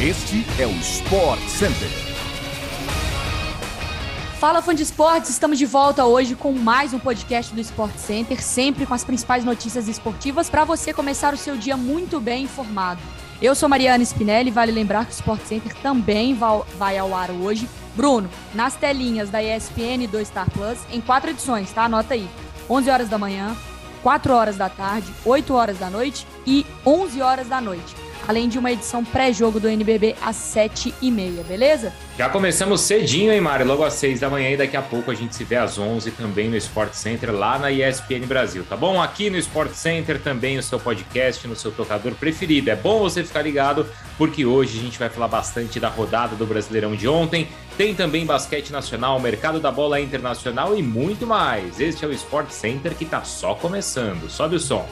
Este é o Sport Center. Fala fã de esportes, estamos de volta hoje com mais um podcast do Sport Center, sempre com as principais notícias esportivas para você começar o seu dia muito bem informado. Eu sou Mariana Spinelli, vale lembrar que o Sport Center também vai ao ar hoje. Bruno, nas telinhas da ESPN e do Star Plus, em quatro edições, tá? Anota aí. 11 horas da manhã, 4 horas da tarde, 8 horas da noite e 11 horas da noite além de uma edição pré-jogo do NBB às 7h30, beleza? Já começamos cedinho, hein, Mário? Logo às 6 da manhã e daqui a pouco a gente se vê às 11 também no Sport Center, lá na ESPN Brasil, tá bom? Aqui no Sport Center também o seu podcast, no seu tocador preferido. É bom você ficar ligado, porque hoje a gente vai falar bastante da rodada do Brasileirão de ontem. Tem também basquete nacional, mercado da bola internacional e muito mais. Este é o Sport Center que tá só começando. Sobe o som.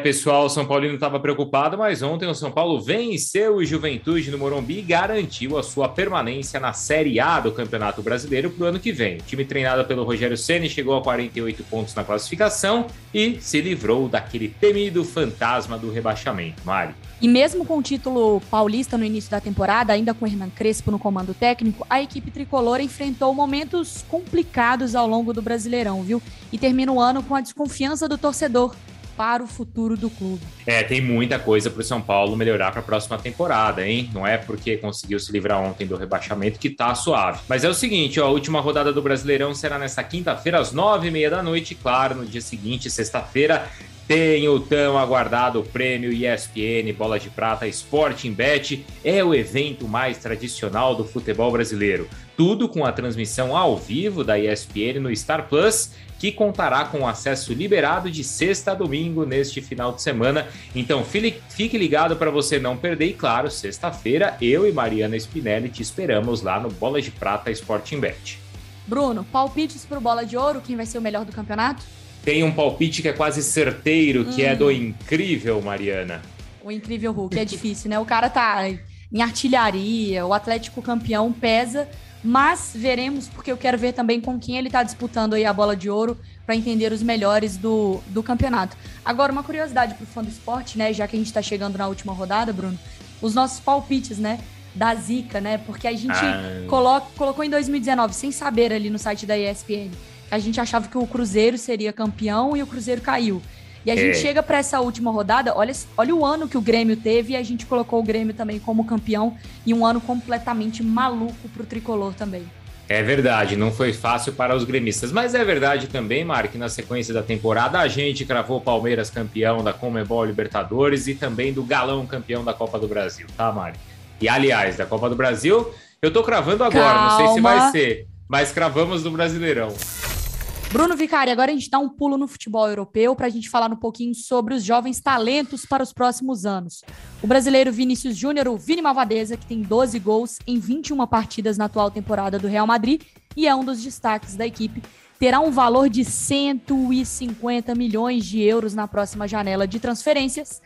Pessoal, o São Paulino estava preocupado, mas ontem o São Paulo venceu o Juventude no Morumbi e garantiu a sua permanência na Série A do Campeonato Brasileiro para o ano que vem. O time treinado pelo Rogério Ceni chegou a 48 pontos na classificação e se livrou daquele temido fantasma do rebaixamento. Mari. E mesmo com o título paulista no início da temporada, ainda com Hernan Crespo no comando técnico, a equipe tricolor enfrentou momentos complicados ao longo do Brasileirão, viu? E termina o ano com a desconfiança do torcedor para o futuro do clube. É, tem muita coisa para o São Paulo melhorar para a próxima temporada, hein? Não é porque conseguiu se livrar ontem do rebaixamento que tá suave. Mas é o seguinte, ó, a última rodada do Brasileirão será nesta quinta-feira às nove e meia da noite. Claro, no dia seguinte, sexta-feira, tem o tão aguardado prêmio ESPN Bola de Prata Sporting Bet. É o evento mais tradicional do futebol brasileiro. Tudo com a transmissão ao vivo da ESPN no Star Plus que contará com acesso liberado de sexta a domingo neste final de semana. Então fique ligado para você não perder. E claro, sexta-feira eu e Mariana Spinelli te esperamos lá no Bola de Prata Sporting Bet. Bruno, palpites para o Bola de Ouro, quem vai ser o melhor do campeonato? Tem um palpite que é quase certeiro, que hum. é do hum. incrível, Mariana. O incrível Hulk é difícil, né? O cara tá em artilharia, o Atlético campeão pesa mas veremos, porque eu quero ver também com quem ele está disputando aí a bola de ouro para entender os melhores do, do campeonato. Agora, uma curiosidade para o fã do esporte, né? Já que a gente está chegando na última rodada, Bruno, os nossos palpites, né? Da Zica, né? Porque a gente ah. coloca, colocou em 2019, sem saber ali no site da ESPN, a gente achava que o Cruzeiro seria campeão e o Cruzeiro caiu. E a é. gente chega para essa última rodada, olha, olha o ano que o Grêmio teve e a gente colocou o Grêmio também como campeão e um ano completamente maluco para o tricolor também. É verdade, não foi fácil para os gremistas, mas é verdade também, Mark, que na sequência da temporada a gente cravou o Palmeiras campeão da Comebol Libertadores e também do Galão campeão da Copa do Brasil, tá, Mari? E aliás, da Copa do Brasil, eu tô cravando agora, Calma. não sei se vai ser, mas cravamos do Brasileirão. Bruno Vicari, agora a gente dá um pulo no futebol europeu para a gente falar um pouquinho sobre os jovens talentos para os próximos anos. O brasileiro Vinícius Júnior, o Vini Malvadeza, que tem 12 gols em 21 partidas na atual temporada do Real Madrid e é um dos destaques da equipe, terá um valor de 150 milhões de euros na próxima janela de transferências.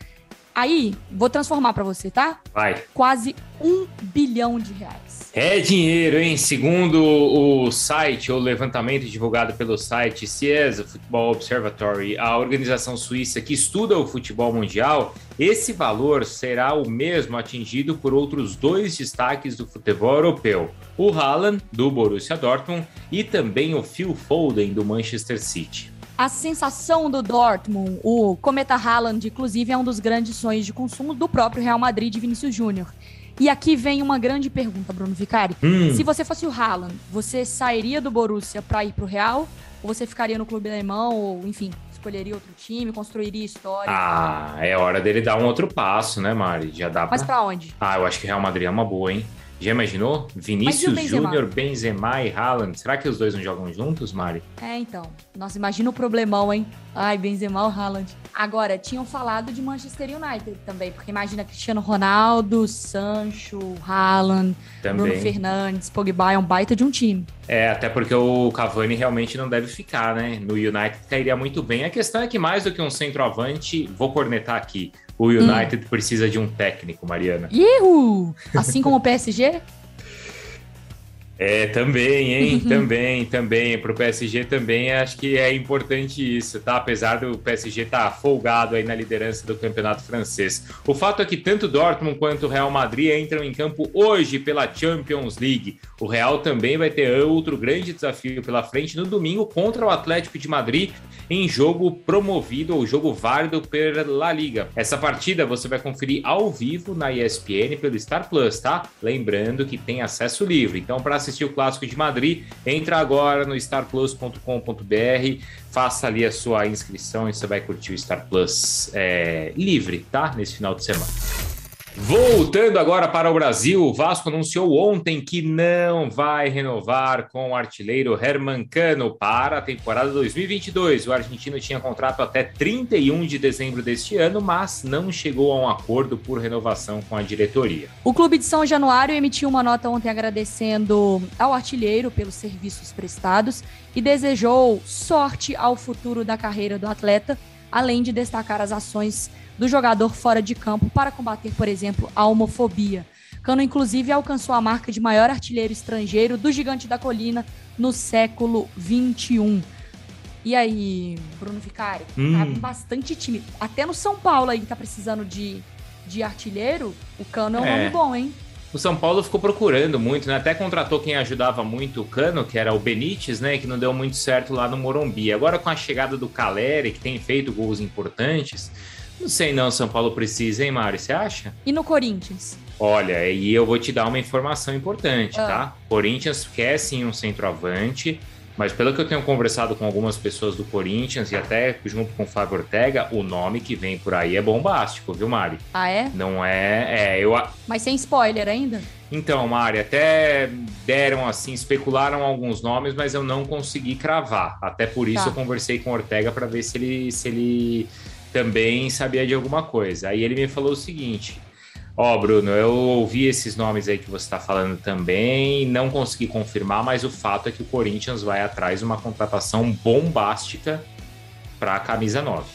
Aí, vou transformar para você, tá? Vai. Quase um bilhão de reais. É dinheiro, hein? Segundo o site, ou levantamento divulgado pelo site CIESA Football Observatory, a organização suíça que estuda o futebol mundial, esse valor será o mesmo atingido por outros dois destaques do futebol europeu: o Haaland, do Borussia Dortmund, e também o Phil Foden, do Manchester City. A sensação do Dortmund, o Cometa Haaland, inclusive, é um dos grandes sonhos de consumo do próprio Real Madrid Vinícius Júnior. E aqui vem uma grande pergunta, Bruno Vicari. Hum. Se você fosse o Haaland, você sairia do Borussia para ir pro Real? Ou você ficaria no clube alemão? Ou, enfim, escolheria outro time, construiria história? Ah, é hora dele dar um outro passo, né, Mari? Já dá Mas pra onde? Ah, eu acho que Real Madrid é uma boa, hein? Já imaginou? Vinícius Júnior, Benzema e Haaland. Será que os dois não jogam juntos, Mari? É, então. Nossa, imagina o problemão, hein? Ai, Benzema ou Haaland. Agora, tinham falado de Manchester United também, porque imagina Cristiano Ronaldo, Sancho, Haaland, também. Bruno Fernandes, Pogba, é um baita de um time. É, até porque o Cavani realmente não deve ficar, né? No United cairia muito bem. A questão é que mais do que um centroavante, vou cornetar aqui, o United hum. precisa de um técnico, Mariana. Ihu! Assim como o PSG? É, também, hein? também, também. Para o PSG também acho que é importante isso, tá? Apesar do PSG estar tá folgado aí na liderança do campeonato francês. O fato é que tanto Dortmund quanto o Real Madrid entram em campo hoje pela Champions League. O Real também vai ter outro grande desafio pela frente no domingo contra o Atlético de Madrid em jogo promovido ou jogo válido pela Liga. Essa partida você vai conferir ao vivo na ESPN pelo Star Plus, tá? Lembrando que tem acesso livre. Então, para assistir o Clássico de Madrid, entra agora no starplus.com.br, faça ali a sua inscrição e você vai curtir o Star Plus é, livre, tá? Nesse final de semana. Voltando agora para o Brasil, o Vasco anunciou ontem que não vai renovar com o artilheiro Herman Cano para a temporada 2022. O argentino tinha contrato até 31 de dezembro deste ano, mas não chegou a um acordo por renovação com a diretoria. O clube de São Januário emitiu uma nota ontem agradecendo ao artilheiro pelos serviços prestados e desejou sorte ao futuro da carreira do atleta, além de destacar as ações do jogador fora de campo para combater, por exemplo, a homofobia. Cano, inclusive, alcançou a marca de maior artilheiro estrangeiro do Gigante da Colina no século XXI. E aí, Bruno Vicari, hum. tá bastante time. Até no São Paulo aí que tá precisando de, de artilheiro, o Cano é um é. nome bom, hein? O São Paulo ficou procurando muito, né? Até contratou quem ajudava muito o Cano, que era o Benítez, né? Que não deu muito certo lá no Morumbi. Agora com a chegada do Caleri, que tem feito gols importantes, não sei não, São Paulo precisa, hein, Mari? Você acha? E no Corinthians? Olha, e eu vou te dar uma informação importante, ah. tá? Corinthians quer sim um centroavante, mas pelo que eu tenho conversado com algumas pessoas do Corinthians e até junto com o Fábio Ortega, o nome que vem por aí é bombástico, viu, Mari? Ah, é? Não é. É, eu. Mas sem spoiler ainda? Então, Mari, até deram assim, especularam alguns nomes, mas eu não consegui cravar. Até por isso tá. eu conversei com o Ortega para ver se ele, se ele também sabia de alguma coisa. Aí ele me falou o seguinte: Ó, oh, Bruno, eu ouvi esses nomes aí que você está falando também, não consegui confirmar, mas o fato é que o Corinthians vai atrás de uma contratação bombástica para a camisa 9.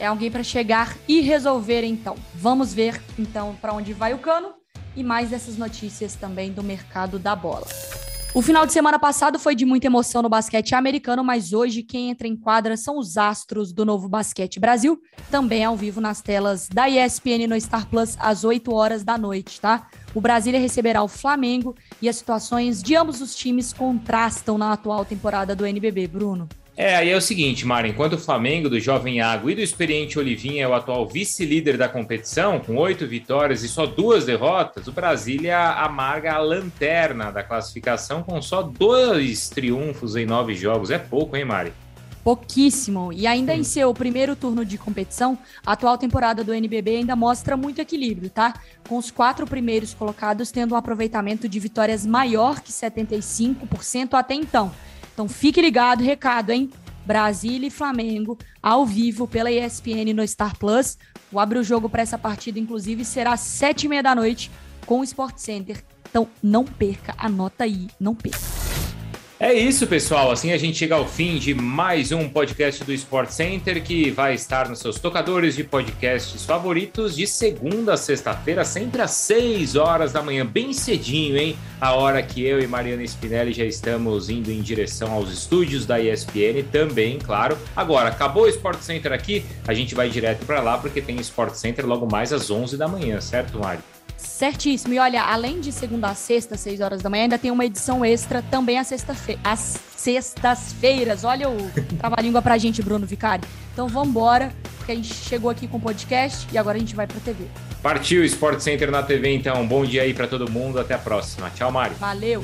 É alguém para chegar e resolver, então. Vamos ver, então, para onde vai o cano e mais dessas notícias também do mercado da bola. O final de semana passado foi de muita emoção no basquete americano, mas hoje quem entra em quadra são os astros do novo Basquete Brasil, também ao vivo nas telas da ESPN no Star Plus às 8 horas da noite, tá? O Brasília receberá o Flamengo e as situações de ambos os times contrastam na atual temporada do NBB, Bruno. É, aí é o seguinte, Mara, enquanto o Flamengo, do jovem Água e do experiente Olivinha é o atual vice-líder da competição, com oito vitórias e só duas derrotas, o Brasília amarga a lanterna da classificação com só dois triunfos em nove jogos. É pouco, hein, Mari? Pouquíssimo. E ainda hum. em seu primeiro turno de competição, a atual temporada do NBB ainda mostra muito equilíbrio, tá? Com os quatro primeiros colocados tendo um aproveitamento de vitórias maior que 75% até então. Então fique ligado, recado, hein? Brasília e Flamengo ao vivo pela ESPN no Star Plus. O abre o jogo para essa partida, inclusive, será às sete e meia da noite com o Sport Center. Então não perca, anota aí, não perca. É isso, pessoal. Assim a gente chega ao fim de mais um podcast do Sport Center que vai estar nos seus tocadores de podcasts favoritos de segunda a sexta-feira, sempre às 6 horas da manhã, bem cedinho, hein? A hora que eu e Mariana Spinelli já estamos indo em direção aos estúdios da ESPN também, claro. Agora, acabou o Sport Center aqui, a gente vai direto para lá porque tem Sport Center logo mais às 11 da manhã, certo, Mário? Certíssimo. E olha, além de segunda a sexta, seis horas da manhã, ainda tem uma edição extra também às sexta-feira. Às sextas-feiras. Olha o trava-língua pra gente, Bruno Vicari. Então vamos embora, porque a gente chegou aqui com o podcast e agora a gente vai pra TV. Partiu Sport Center na TV, então. Bom dia aí para todo mundo. Até a próxima. Tchau, Mário. Valeu.